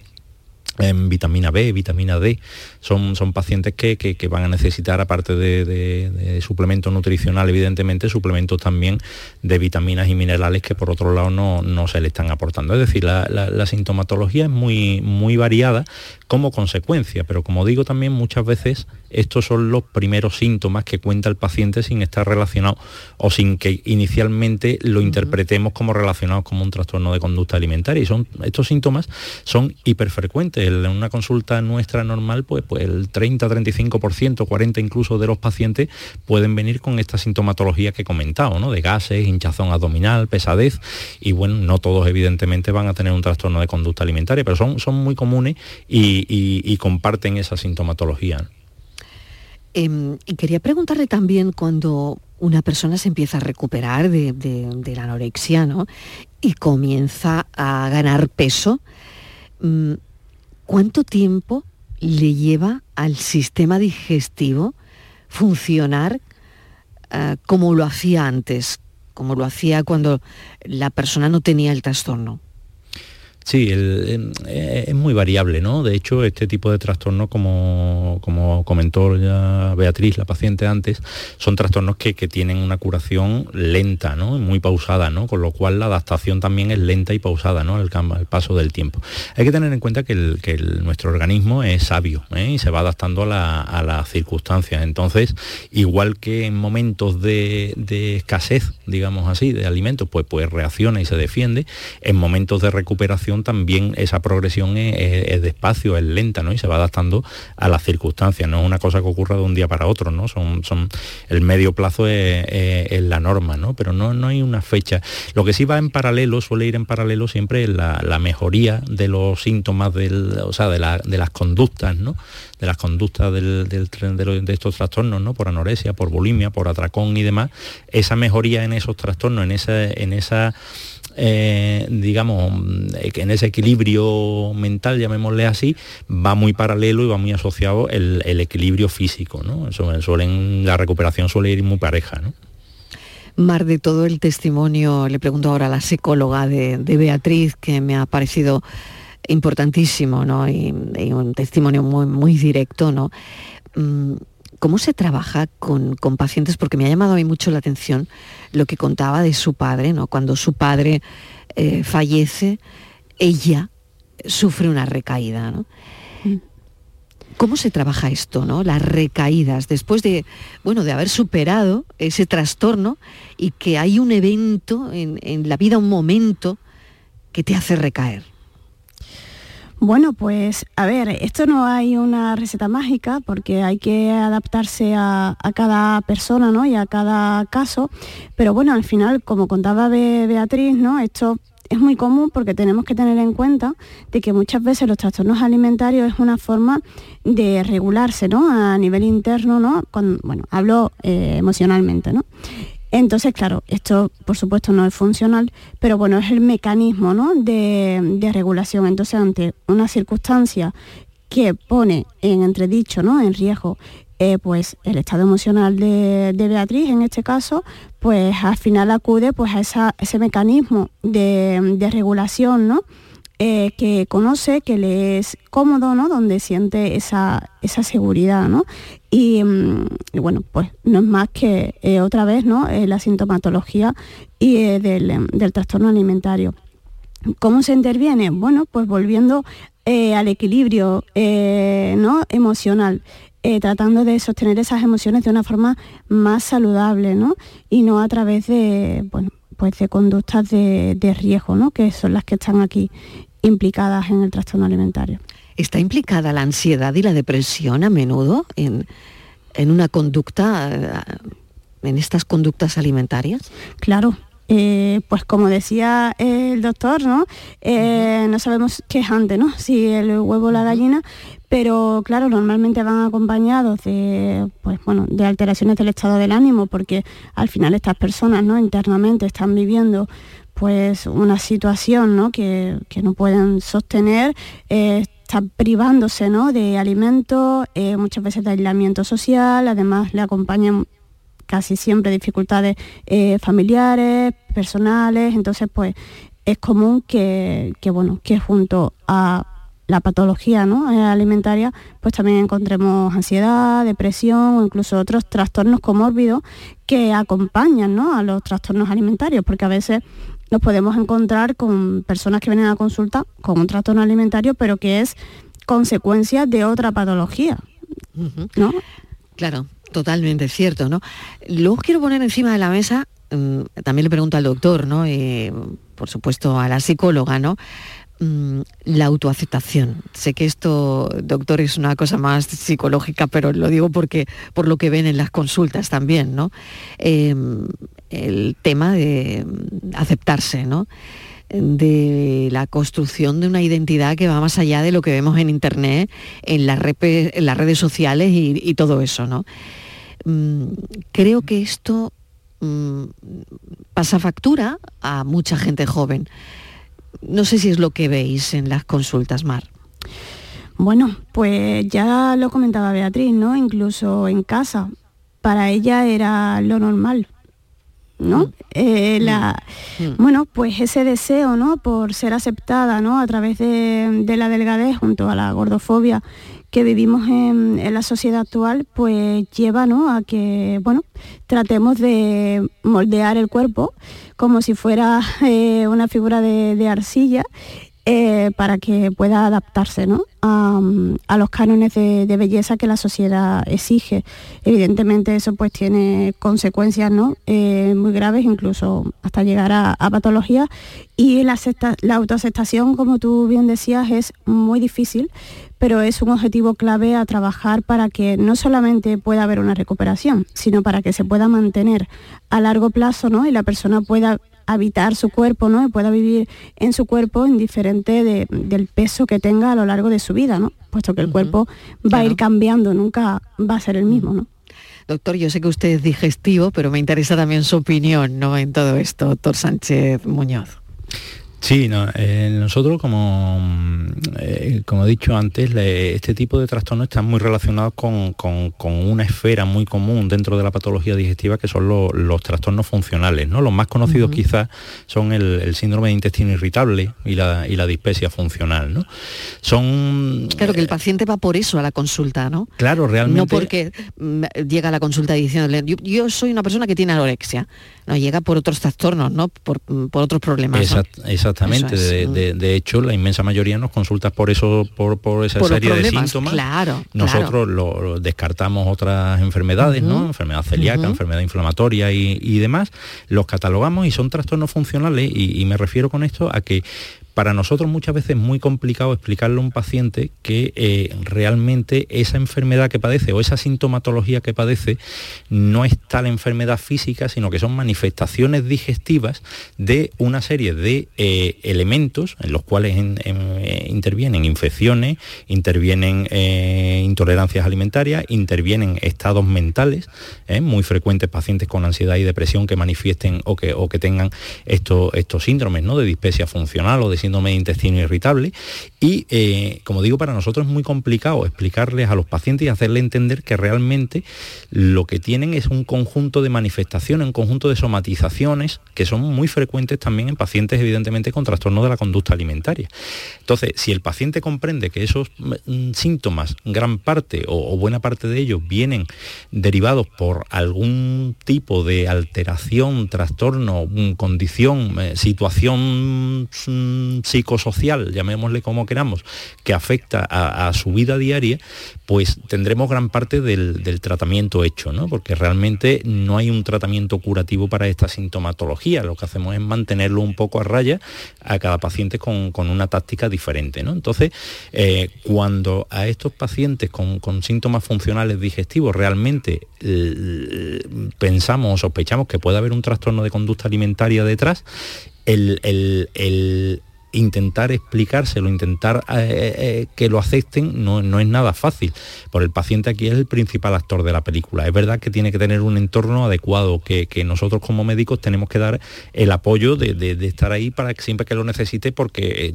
en vitamina B, vitamina D, son, son pacientes que, van a necesitar, aparte de, suplemento nutricional, evidentemente, suplementos también de vitaminas y minerales que por otro lado no, se le están aportando. Es decir, la, sintomatología es muy, muy variada como consecuencia, pero como digo también muchas veces estos son los primeros síntomas que cuenta el paciente sin estar relacionado o sin que inicialmente lo interpretemos como relacionados como un trastorno de conducta alimentaria. Y son, estos síntomas son hiperfrecuentes. En una consulta nuestra normal, pues, pues el 30, 35%, 40 incluso de los pacientes pueden venir con esta sintomatología que he comentado, ¿no? De gases, hinchazón abdominal, pesadez. Y bueno, no todos evidentemente van a tener un trastorno de conducta alimentaria, pero son, son muy comunes y comparten esa sintomatología. Em, y quería preguntarle también cuando una persona se empieza a recuperar de, la anorexia y comienza a ganar peso, mm, ¿cuánto tiempo le lleva al sistema digestivo funcionar eh, como lo hacía antes, como lo hacía cuando la persona no tenía el trastorno? Sí, eh, es muy variable, ¿no? De hecho, este tipo de trastornos, como, como comentó ya Beatriz, la paciente antes, son trastornos que, tienen una curación lenta, ¿no? Muy pausada, ¿no? Con lo cual la adaptación también es lenta y pausada, ¿no? El, paso del tiempo. Hay que tener en cuenta que, nuestro organismo es sabio ¿eh? y se va adaptando a, las circunstancias. Entonces, igual que en momentos de, escasez, digamos así, de alimentos, pues, pues reacciona y se defiende, en momentos de recuperación también esa progresión es, despacio, es lenta, ¿no? Y se va adaptando a las circunstancias, no es una cosa que ocurra de un día para otro, ¿no? Son, son, el medio plazo es, la norma, ¿no? Pero no, no hay una fecha. Lo que sí va en paralelo, suele ir en paralelo siempre la, la mejoría de los síntomas del, o sea, de, las conductas, ¿no? de las conductas del, del, de, de, estos trastornos, ¿no? por anorexia, por bulimia, por atracón y demás, esa mejoría en esos trastornos, en esa, en esa eh, digamos, en ese equilibrio mental, llamémosle así, va muy paralelo y va muy asociado el, equilibrio físico, ¿no? Suelen, la recuperación suele ir muy pareja, ¿no? Mar, de todo el testimonio, le pregunto ahora a la psicóloga de, Beatriz, que me ha parecido importantísimo, ¿no? Y, un testimonio muy, muy directo, ¿no? Mm, ¿Cómo se trabaja con, pacientes? Porque me ha llamado a mí mucho la atención lo que contaba de su padre, ¿no? Cuando su padre eh, fallece, ella sufre una recaída, ¿no? Mm. ¿Cómo se trabaja esto, no? Las recaídas después de, bueno, de haber superado ese trastorno y que hay un evento en, en la vida, un momento que te hace recaer. Bueno, pues a ver, esto no hay una receta mágica porque hay que adaptarse a, cada persona ¿no? y a cada caso, pero bueno, al final, como contaba Beatriz, ¿no? esto es muy común porque tenemos que tener en cuenta de que muchas veces los trastornos alimentarios es una forma de regularse ¿no? a nivel interno, ¿no? bueno, hablo eh, emocionalmente, ¿no? Entonces, claro, esto por supuesto no es funcional, pero bueno, es el mecanismo de, regulación. Entonces, ante una circunstancia que pone en entredicho, ¿no? en riesgo, eh, pues el estado emocional de, Beatriz, en este caso, pues al final acude pues, a ese mecanismo de, de regulación, ¿no? Eh, que conoce, que le es cómodo, ¿no? Donde siente esa, esa seguridad, ¿no? Y, mm, bueno, pues no es más que eh, otra vez, ¿no? Eh, la sintomatología y, del, del, trastorno alimentario. ¿Cómo se interviene? Bueno, pues volviendo al equilibrio ¿no? emocional. tratando de sostener esas emociones de una forma más saludable, ¿no? Y no a través de, bueno, pues de conductas de, de, riesgo, ¿no? que son las que están aquí implicadas en el trastorno alimentario. ¿Está implicada la ansiedad y la depresión a menudo en, una conducta, eh, en estas conductas alimentarias? Claro, eh, pues como decía el doctor, ¿no? Eh, no sabemos qué es antes, ¿no? Si el huevo o la gallina, pero claro, normalmente van acompañados de, pues, bueno, de alteraciones del estado del ánimo, porque al final estas personas, ¿no? Internamente están viviendo pues una situación que, no pueden sostener, eh, están privándose ¿no? de alimentos, eh, muchas veces de aislamiento social, además le acompañan casi siempre dificultades eh, familiares, personales, entonces pues es común que, bueno, que junto a la patología ¿no? alimentaria, pues también encontremos ansiedad, depresión o incluso otros trastornos comórbidos que acompañan a los trastornos alimentarios, porque a veces nos podemos encontrar con personas que vienen a consulta con un trastorno alimentario, pero que es consecuencia de otra patología. ¿no? Claro, totalmente cierto, ¿no? Luego quiero poner encima de la mesa, mm, también le pregunto al doctor, ¿no? Y, por supuesto a la psicóloga, ¿no? Mm, la autoaceptación. Sé que esto, doctor, es una cosa más psicológica, pero lo digo porque por lo que ven en las consultas también, ¿no? Em, el tema de aceptarse, ¿no? de la construcción de una identidad que va más allá de lo que vemos en internet, en las, redes, en las redes sociales y, todo eso, ¿no? Mm, creo que esto pasa factura a mucha gente joven. No sé si es lo que veis en las consultas, Mar. Bueno, pues ya lo comentaba Beatriz, ¿no? Incluso en casa, para ella era lo normal, ¿no? Mm. Eh, la, mm. Bueno, pues ese deseo, ¿no? Por ser aceptada, ¿no? A través de, de la delgadez junto a la gordofobia que vivimos en, la sociedad actual, pues lleva ¿no? a que bueno, tratemos de moldear el cuerpo como si fuera [laughs] eh, una figura de, arcilla eh, para que pueda adaptarse ¿no? a, los cánones de, belleza que la sociedad exige. Evidentemente eso pues tiene consecuencias ¿no? Eh, muy graves, incluso hasta llegar a, a patologías. Y la, la autoaceptación, como tú bien decías, es muy difícil pero es un objetivo clave a trabajar para que no solamente pueda haber una recuperación, sino para que se pueda mantener a largo plazo ¿no? y la persona pueda habitar su cuerpo ¿no? y pueda vivir en su cuerpo indiferente del peso que tenga a lo largo de su vida, ¿no? puesto que el cuerpo va a ir cambiando, nunca va a ser el mismo. ¿no? Doctor, yo sé que usted es digestivo, pero me interesa también su opinión ¿no? en todo esto, doctor Sánchez Muñoz. Sí, eh, nosotros como, eh, como he dicho antes, este tipo de trastornos están muy relacionados con, una esfera muy común dentro de la patología digestiva que son los trastornos funcionales. ¿no? Los más conocidos quizás son el, síndrome de intestino irritable y la, y la dispepsia funcional. ¿no? Son, claro que el paciente va por eso a la consulta, ¿no? Claro, realmente. No porque mm, llega a la consulta diciéndole, yo, soy una persona que tiene anorexia. No, llega por otros trastornos, ¿no? Por, otros problemas. Exactamente. de, hecho, la inmensa mayoría nos consulta por eso, por, esa serie de síntomas. Claro. Nosotros Lo, descartamos otras enfermedades, ¿no? Enfermedad celíaca, enfermedad inflamatoria y, demás. Los catalogamos y son trastornos funcionales y me refiero con esto a que para nosotros muchas veces es muy complicado explicarle a un paciente que eh, realmente esa enfermedad que padece o esa sintomatología que padece no es tal enfermedad física, sino que son manifestaciones digestivas de una serie de eh, elementos en los cuales eh, intervienen infecciones, intervienen intolerancias alimentarias, intervienen estados mentales, muy frecuentes pacientes con ansiedad y depresión que manifiesten o que, o que tengan estos, estos síndromes ¿no? de dispepsia funcional o de síndrome de intestino irritable y, eh, como digo, para nosotros es muy complicado explicarles a los pacientes y hacerles entender que realmente lo que tienen es un conjunto de manifestaciones, un conjunto de somatizaciones que son muy frecuentes también en pacientes evidentemente con trastorno de la conducta alimentaria. Entonces, si el paciente comprende que esos mm, síntomas, gran parte o, buena parte de ellos vienen derivados por algún tipo de alteración, trastorno, mm, condición, eh, situación mm, psicosocial, llamémosle como queramos, que afecta a, su vida diaria, pues tendremos gran parte del, tratamiento hecho, ¿no? Porque realmente no hay un tratamiento curativo para esta sintomatología. Lo que hacemos es mantenerlo un poco a raya a cada paciente con, una táctica diferente, ¿no? Entonces, eh, cuando a estos pacientes con, síntomas funcionales digestivos realmente pensamos o sospechamos que puede haber un trastorno de conducta alimentaria detrás, el, intentar explicárselo, intentar eh, eh, eh, que lo acepten, no, es nada fácil. Por el paciente aquí es el principal actor de la película. Es verdad que tiene que tener un entorno adecuado, que, nosotros como médicos tenemos que dar el apoyo de, estar ahí para que siempre que lo necesite, porque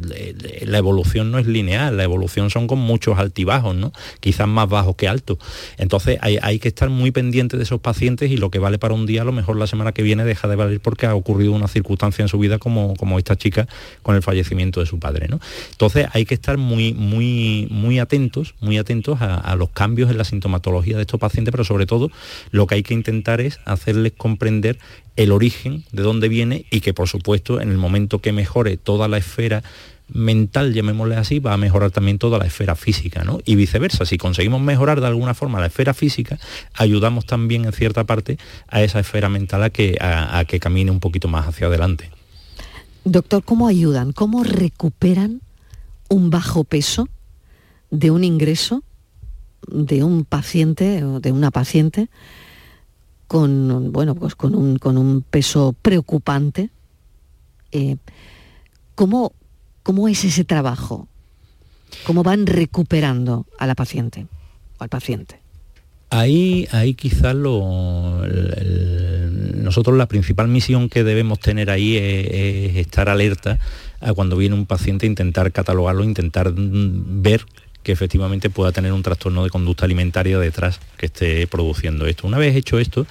la evolución no es lineal, la evolución son con muchos altibajos, ¿no? Quizás más bajos que altos. Entonces hay, que estar muy pendiente de esos pacientes y lo que vale para un día, a lo mejor la semana que viene deja de valer porque ha ocurrido una circunstancia en su vida como, como esta chica con el fallecimiento de su padre. ¿no? Entonces hay que estar muy, muy, muy atentos, muy atentos a, los cambios en la sintomatología de estos pacientes, pero sobre todo lo que hay que intentar es hacerles comprender el origen, de dónde viene y que por supuesto en el momento que mejore toda la esfera mental, llamémosle así, va a mejorar también toda la esfera física, ¿no? Y viceversa, si conseguimos mejorar de alguna forma la esfera física, ayudamos también en cierta parte a esa esfera mental a que, a que camine un poquito más hacia adelante. Doctor, ¿cómo ayudan? ¿Cómo recuperan un bajo peso de un ingreso de un paciente o de una paciente con, bueno, pues con, un, con un peso preocupante? Eh, ¿cómo, ¿Cómo es ese trabajo? ¿Cómo van recuperando a la paciente o al paciente? Ahí, ahí quizás lo, nosotros la principal misión que debemos tener ahí es, estar alerta a cuando viene un paciente, intentar catalogarlo, intentar ver que efectivamente pueda tener un trastorno de conducta alimentaria detrás que esté produciendo esto. Una vez hecho esto,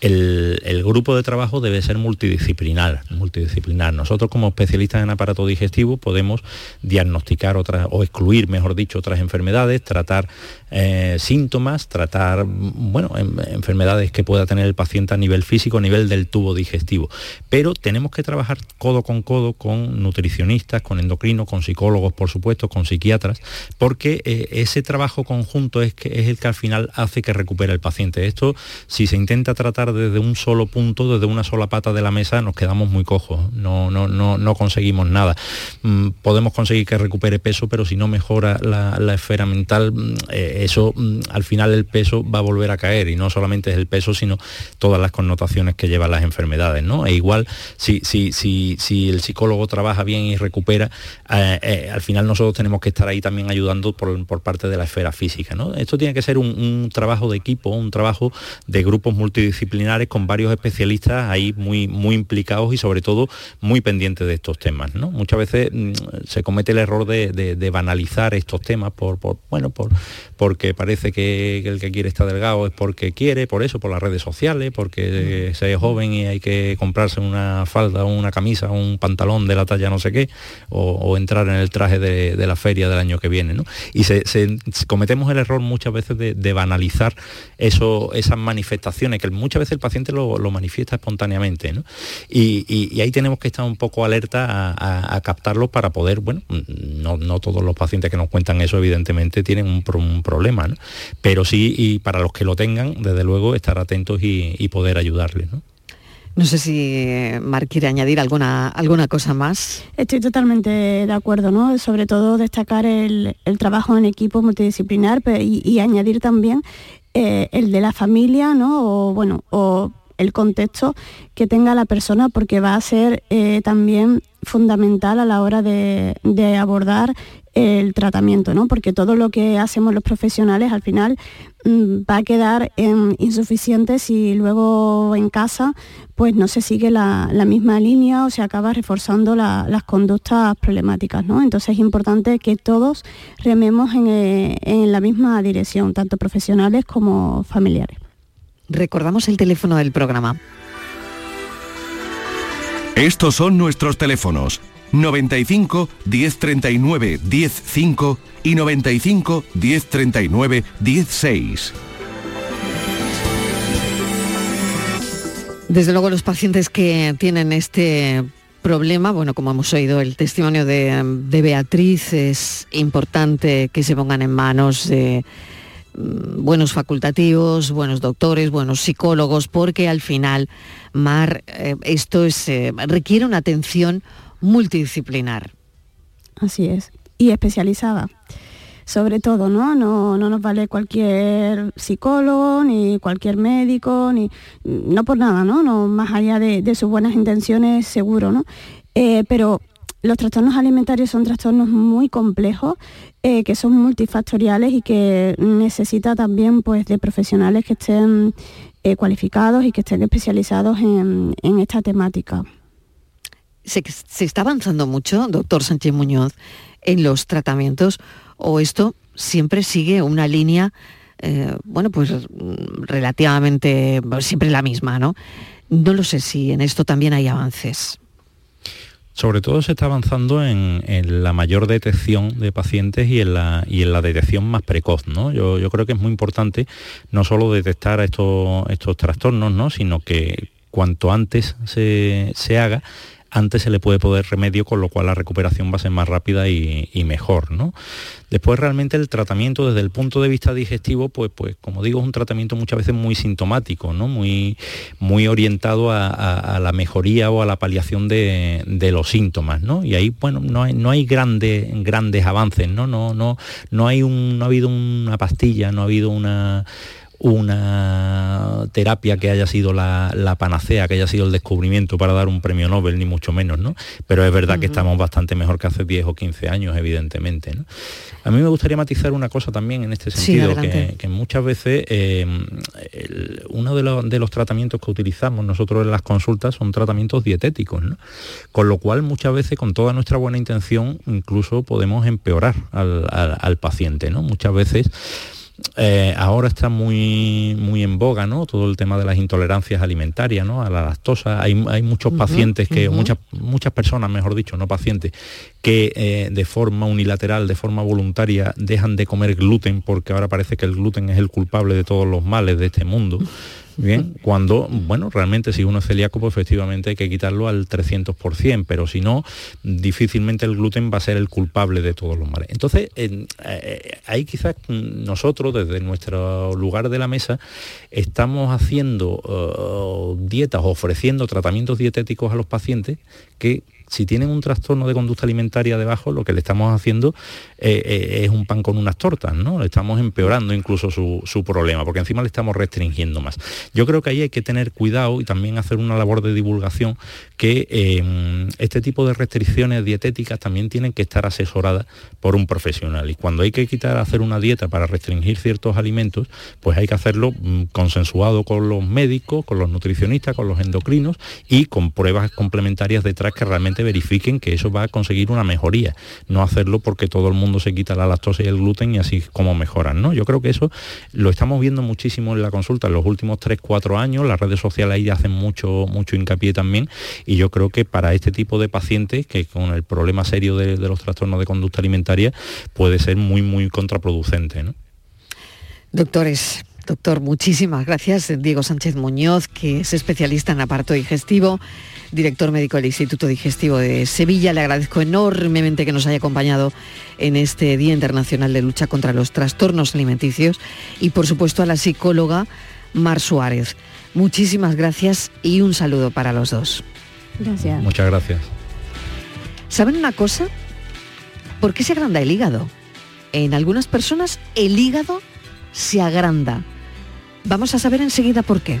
el, grupo de trabajo debe ser multidisciplinar, multidisciplinar. Nosotros como especialistas en aparato digestivo podemos diagnosticar otras, o excluir, mejor dicho, otras enfermedades, tratar eh, síntomas, tratar bueno, enfermedades que pueda tener el paciente a nivel físico, a nivel del tubo digestivo. Pero tenemos que trabajar codo con codo con nutricionistas, con endocrinos, con psicólogos, por supuesto, con psiquiatras, porque eh, ese trabajo conjunto es, que, es el que al final hace que recupere el paciente. Esto, si se intenta tratar desde un solo punto, desde una sola pata de la mesa, nos quedamos muy cojos, no, no, no, no conseguimos nada. Mm, podemos conseguir que recupere peso, pero si no mejora la, esfera mental, mm, eh, eso mm, al final el peso va a volver a caer y no solamente es el peso, sino todas las connotaciones que llevan las enfermedades. ¿no? E igual, si, si, si, si el psicólogo trabaja bien y recupera, eh, eh, al final nosotros tenemos que estar ahí también ayudando por, parte de la esfera física. Esto tiene que ser un trabajo de equipo, un trabajo de grupos multidisciplinarios multidisciplinares con varios especialistas ahí muy, muy implicados y sobre todo muy pendientes de estos temas. ¿no? Muchas veces mm, se comete el error de, banalizar estos temas por, bueno, por, porque parece que el que quiere estar delgado es porque quiere, por eso, por las redes sociales, porque se es joven y hay que comprarse una falda, una camisa, un pantalón de la talla no sé qué, o, entrar en el traje de, la feria del año que viene. ¿no? Y se, cometemos el error muchas veces de, banalizar eso, esas manifestaciones, que muchas veces el paciente lo, manifiesta espontáneamente. Y, ahí tenemos que estar un poco alerta a, captarlo para poder, bueno, no, todos los pacientes que nos cuentan eso evidentemente tienen un, problema, pero sí, y para los que lo tengan, desde luego, estar atentos y, poder ayudarles. ¿no? sé si Mar quiere añadir alguna, alguna cosa más. Estoy totalmente de acuerdo, ¿no? Sobre todo destacar el, trabajo en equipo multidisciplinar y, añadir también eh, el de la familia, ¿no? O, bueno, o el contexto que tenga la persona porque va a ser eh, también fundamental a la hora de, abordar el tratamiento, ¿no? porque todo lo que hacemos los profesionales al final mm, va a quedar insuficiente si luego en casa pues no se sigue la, misma línea o se acaba reforzando las conductas problemáticas. ¿no? Entonces es importante que todos rememos en, eh, en la misma dirección, tanto profesionales como familiares. Recordamos el teléfono del programa. Estos son nuestros teléfonos 95 1039 105 y 95 1039 16. Desde luego los pacientes que tienen este problema, bueno, como hemos oído el testimonio de, de Beatriz, es importante que se pongan en manos de buenos facultativos, buenos doctores, buenos psicólogos, porque al final, Mar, eh, esto es, eh, requiere una atención multidisciplinar. Así es, y especializada. Sobre todo, ¿no? No, no nos vale cualquier psicólogo, ni cualquier médico, ni no por nada, ¿no? no más allá de, sus buenas intenciones, seguro, ¿no? Eh, pero los trastornos alimentarios son trastornos muy complejos, eh, que son multifactoriales y que necesita también pues, de profesionales que estén eh, cualificados y que estén especializados en, esta temática. ¿Se, está avanzando mucho, doctor Sánchez Muñoz, en los tratamientos o esto siempre sigue una línea, eh, bueno, pues relativamente, siempre la misma, ¿no? No lo sé si en esto también hay avances. Sobre todo se está avanzando en, la mayor detección de pacientes y en la, y en la detección más precoz. ¿no? Yo, creo que es muy importante no solo detectar estos, estos trastornos, ¿no? sino que cuanto antes se, se haga, antes se le puede poner remedio, con lo cual la recuperación va a ser más rápida y, mejor. ¿no? Después realmente el tratamiento desde el punto de vista digestivo, pues, pues como digo, es un tratamiento muchas veces muy sintomático, ¿no? muy, muy orientado a, la mejoría o a la paliación de, los síntomas. ¿no? Y ahí bueno, no hay, no hay grandes, grandes avances, ¿no? No, no, no, hay un, no ha habido una pastilla, no ha habido una una terapia que haya sido la, panacea, que haya sido el descubrimiento para dar un premio Nobel, ni mucho menos, ¿no? Pero es verdad que estamos bastante mejor que hace 10 o 15 años, evidentemente. A mí me gustaría matizar una cosa también en este sentido, que, muchas veces eh, uno de, los tratamientos que utilizamos nosotros en las consultas son tratamientos dietéticos, Con lo cual muchas veces con toda nuestra buena intención incluso podemos empeorar al, al paciente, ¿no? Muchas veces eh, ahora está muy, muy en boga ¿no? todo el tema de las intolerancias alimentarias ¿no? a la lactosa. Hay, muchos pacientes que, muchas, muchas personas, mejor dicho, no pacientes, que eh, de forma unilateral, de forma voluntaria, dejan de comer gluten porque ahora parece que el gluten es el culpable de todos los males de este mundo. Bien, cuando, bueno, realmente si uno es celíaco, pues efectivamente hay que quitarlo al 300%, pero si no, difícilmente el gluten va a ser el culpable de todos los males. Entonces, eh, ahí quizás nosotros, desde nuestro lugar de la mesa, estamos haciendo uh, dietas, ofreciendo tratamientos dietéticos a los pacientes que si tienen un trastorno de conducta alimentaria debajo, lo que le estamos haciendo eh, eh, es un pan con unas tortas, ¿no? Le estamos empeorando incluso su, problema, porque encima le estamos restringiendo más. Yo creo que ahí hay que tener cuidado y también hacer una labor de divulgación que em, este tipo de restricciones dietéticas también tienen que estar asesoradas por un profesional. Y cuando hay que quitar, hacer una dieta para restringir ciertos alimentos, pues hay que hacerlo mm, consensuado con los médicos, con los nutricionistas, con los endocrinos y con pruebas complementarias detrás que realmente verifiquen que eso va a conseguir una mejoría. No hacerlo porque todo el mundo se quita la lactosa y el gluten y así como mejoran. ¿no? Yo creo que eso lo estamos viendo muchísimo en la consulta en los últimos 3-4 años. Las redes sociales ahí hacen mucho, mucho hincapié también. Y yo creo que para este tipo de pacientes, que con el problema serio de, los trastornos de conducta alimentaria, puede ser muy, muy contraproducente. Doctores, doctor, muchísimas gracias. Diego Sánchez Muñoz, que es especialista en aparato digestivo director médico del Instituto Digestivo de Sevilla. Le agradezco enormemente que nos haya acompañado en este Día Internacional de Lucha contra los Trastornos Alimenticios y por supuesto a la psicóloga Mar Suárez. Muchísimas gracias y un saludo para los dos. Gracias. Muchas gracias. ¿Saben una cosa? ¿Por qué se agranda el hígado? En algunas personas el hígado se agranda. Vamos a saber enseguida por qué.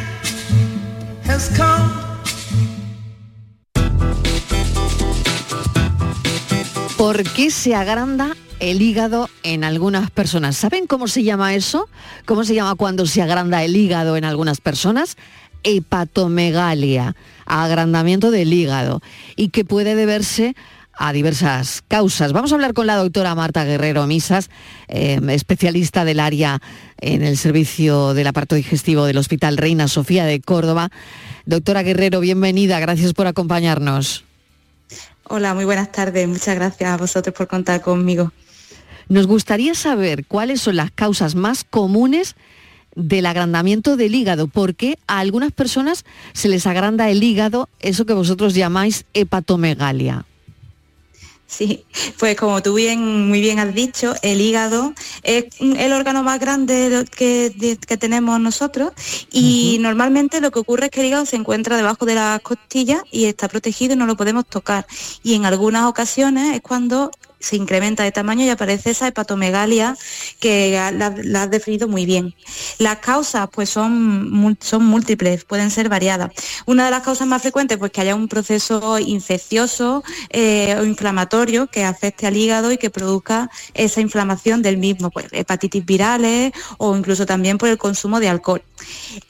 ¿Por qué se agranda el hígado en algunas personas? ¿Saben cómo se llama eso? ¿Cómo se llama cuando se agranda el hígado en algunas personas? Hepatomegalia, agrandamiento del hígado, y que puede deberse a diversas causas. Vamos a hablar con la doctora Marta Guerrero Misas, eh, especialista del área en el servicio del aparato digestivo del Hospital Reina Sofía de Córdoba. Doctora Guerrero, bienvenida, gracias por acompañarnos. Hola, muy buenas tardes, muchas gracias a vosotros por contar conmigo. Nos gustaría saber cuáles son las causas más comunes del agrandamiento del hígado, porque a algunas personas se les agranda el hígado, eso que vosotros llamáis hepatomegalia. Sí, pues como tú bien, muy bien has dicho, el hígado es el órgano más grande que, que tenemos nosotros y normalmente lo que ocurre es que el hígado se encuentra debajo de las costillas y está protegido y no lo podemos tocar. Y en algunas ocasiones es cuando se incrementa de tamaño y aparece esa hepatomegalia que la, has definido muy bien. Las causas pues son, son múltiples, pueden ser variadas. Una de las causas más frecuentes pues que haya un proceso infeccioso eh, o inflamatorio que afecte al hígado y que produzca esa inflamación del mismo, pues hepatitis virales o incluso también por el consumo de alcohol.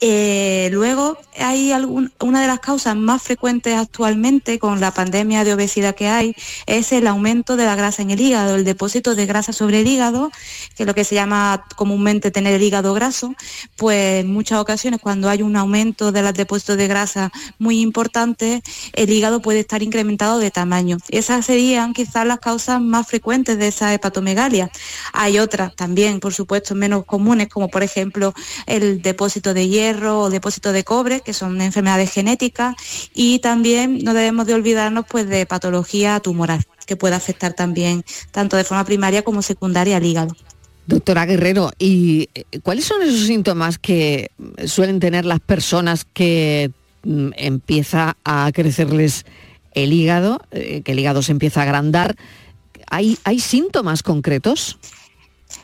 Eh, luego hay una de las causas más frecuentes actualmente con la pandemia de obesidad que hay es el aumento de la grasa en el hígado, el depósito de grasa sobre el hígado, que es lo que se llama comúnmente tener el hígado graso, pues en muchas ocasiones cuando hay un aumento de los depósitos de grasa muy importante, el hígado puede estar incrementado de tamaño. Esas serían quizás las causas más frecuentes de esa hepatomegalia. Hay otras también, por supuesto, menos comunes, como por ejemplo el depósito de hierro o depósito de cobre, que son enfermedades genéticas, y también no debemos de olvidarnos pues de patología tumoral, que puede afectar también tanto de forma primaria como secundaria al hígado. Doctora Guerrero, ¿y eh, cuáles son esos síntomas que suelen tener las personas que mm, empieza a crecerles el hígado, eh, que el hígado se empieza a agrandar? ¿Hay, ¿Hay síntomas concretos?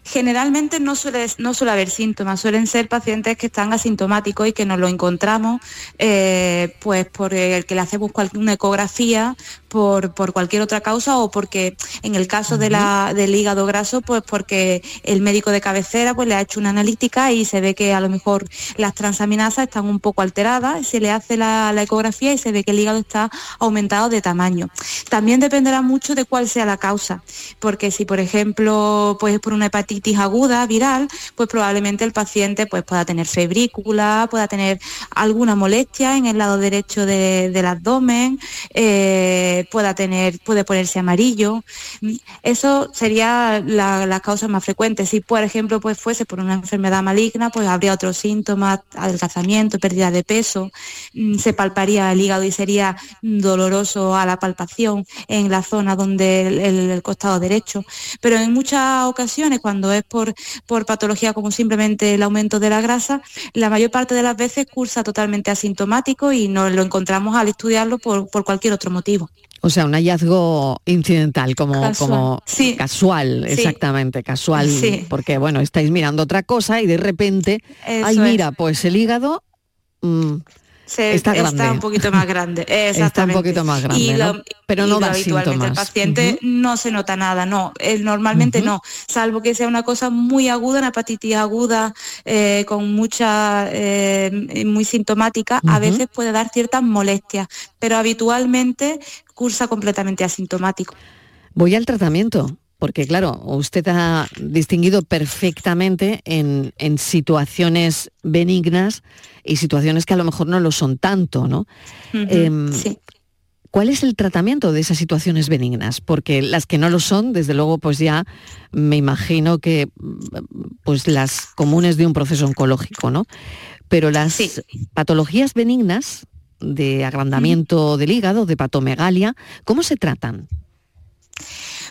Generalmente no suele, no suele haber síntomas, suelen ser pacientes que están asintomáticos y que nos lo encontramos eh, pues por el que le hacemos una ecografía por, cualquier otra causa o porque en el caso de la, del hígado graso, pues porque el médico de cabecera pues le ha hecho una analítica y se ve que a lo mejor las transaminasas están un poco alteradas, se le hace la, la ecografía y se ve que el hígado está aumentado de tamaño. También dependerá mucho de cuál sea la causa, porque si por ejemplo pues es por una hepatitis aguda, viral, pues probablemente el paciente pues, pueda tener febrícula, pueda tener alguna molestia en el lado derecho del abdomen, eh, pueda tener, puede ponerse amarillo. Eso sería la, causa más frecuente. Si, por ejemplo, pues fuese por una enfermedad maligna, pues habría otros síntomas, adelgazamiento, pérdida de peso, mm, se palparía el hígado y sería doloroso a la palpación en la zona donde el costado derecho. Pero en muchas ocasiones, cuando es por, por patología como simplemente el aumento de la grasa, la mayor parte de las veces cursa totalmente asintomático y no lo encontramos al estudiarlo por, cualquier otro motivo. O sea, un hallazgo incidental, como casual, como casual exactamente, casual, porque bueno, estáis mirando otra cosa y de repente, ay mira, pues el hígado está, un poquito más grande. [laughs] Está un poquito más grande, pero no da síntomas. El paciente no se nota nada, no, normalmente no, salvo que sea una cosa muy aguda, una hepatitis aguda eh, con mucha, eh, muy sintomática, a veces puede dar ciertas molestias, pero habitualmente cursa completamente asintomático. Voy al tratamiento porque claro, usted ha distinguido perfectamente en, situaciones benignas y situaciones que a lo mejor no lo son tanto, ¿no? Em, ¿Cuál es el tratamiento de esas situaciones benignas? Porque las que no lo son, desde luego, pues ya me imagino que pues las comunes de un proceso oncológico, ¿no? Pero las patologías benignas de agrandamiento del hígado, de patomegalia, ¿cómo se tratan?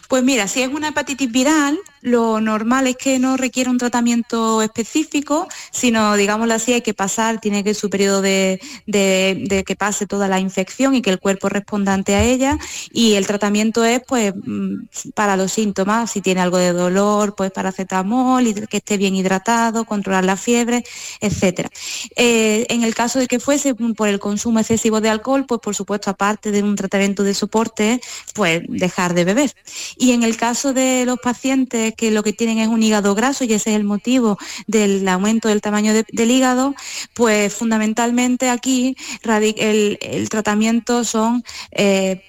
Pues mira, si es una hepatitis viral, lo normal es que no requiera un tratamiento específico, sino, digámoslo así, hay que pasar, tiene que su periodo de, que pase toda la infección y que el cuerpo responda ante a ella. Y el tratamiento es, pues, mm, para los síntomas, si tiene algo de dolor, pues paracetamol, que esté bien hidratado, controlar la fiebre, etc. Eh, en el caso de que fuese por el consumo excesivo de alcohol, pues por supuesto, aparte de un tratamiento de soporte, pues dejar de beber. Y en el caso de los pacientes que lo que tienen es un hígado graso y ese es el motivo del aumento del tamaño del hígado, pues fundamentalmente aquí el, tratamiento son eh,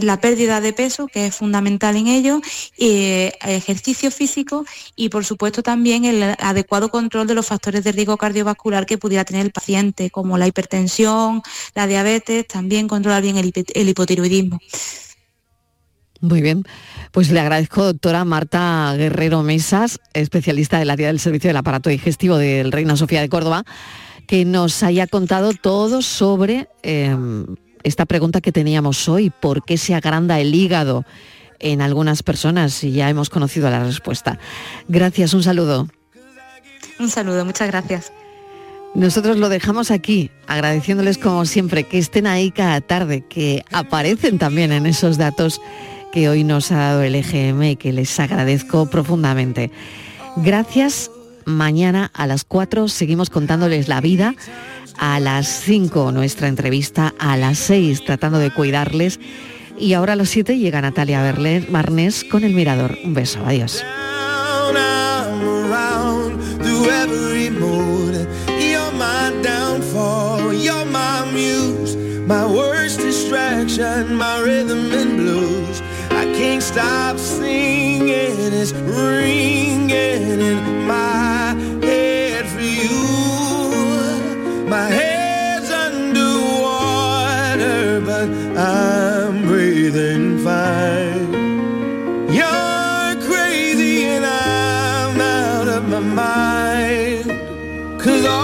la pérdida de peso, que es fundamental en ello, y ejercicio físico y por supuesto también el adecuado control de los factores de riesgo cardiovascular que pudiera tener el paciente, como la hipertensión, la diabetes, también controlar bien el hipotiroidismo. Muy bien. Pues le agradezco, doctora Marta Guerrero Mesas, especialista del área del servicio del aparato digestivo del Reina Sofía de Córdoba, que nos haya contado todo sobre em, esta pregunta que teníamos hoy, ¿por qué se agranda el hígado en algunas personas? Y ya hemos conocido la respuesta. Gracias, un saludo. Un saludo, muchas gracias. Nosotros lo dejamos aquí, agradeciéndoles como siempre que estén ahí cada tarde, que aparecen también en esos datos que hoy nos ha dado el EGM y que les agradezco profundamente. Gracias. Mañana a las 4 seguimos contándoles la vida. A las 5 nuestra entrevista, a las 6 tratando de cuidarles. Y ahora a las 7 llega Natalia Berlet Marnés con el Mirador. Un beso, adiós. Can't stop singing. It's ringing in my head for you. My head's under water, but I'm breathing fine. You're crazy and I'm out of my mind. Cause all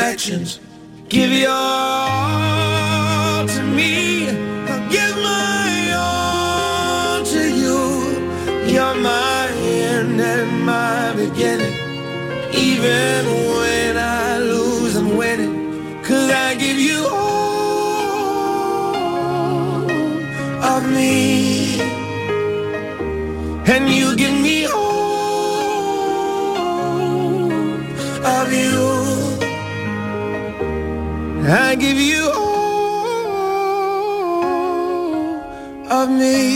Imperfections. Give your all to me. I'll give my all to you. You're my end and my beginning. Even I give you all of me.